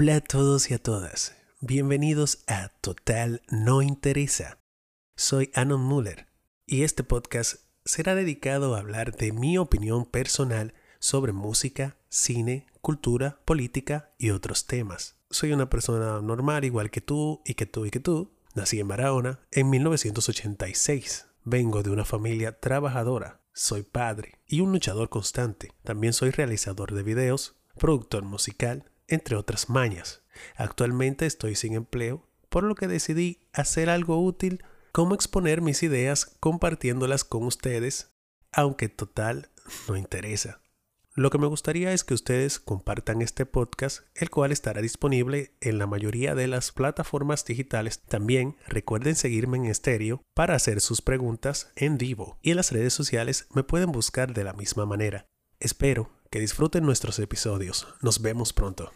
Hola a todos y a todas. Bienvenidos a Total No Interesa. Soy Anon Muller y este podcast será dedicado a hablar de mi opinión personal sobre música, cine, cultura, política y otros temas. Soy una persona normal igual que tú y que tú y que tú. Nací en Barahona en 1986. Vengo de una familia trabajadora. Soy padre y un luchador constante. También soy realizador de videos, productor musical, entre otras mañas. Actualmente estoy sin empleo, por lo que decidí hacer algo útil como exponer mis ideas compartiéndolas con ustedes, aunque total no interesa. Lo que me gustaría es que ustedes compartan este podcast, el cual estará disponible en la mayoría de las plataformas digitales. También recuerden seguirme en estéreo para hacer sus preguntas en vivo y en las redes sociales me pueden buscar de la misma manera. Espero que disfruten nuestros episodios. Nos vemos pronto.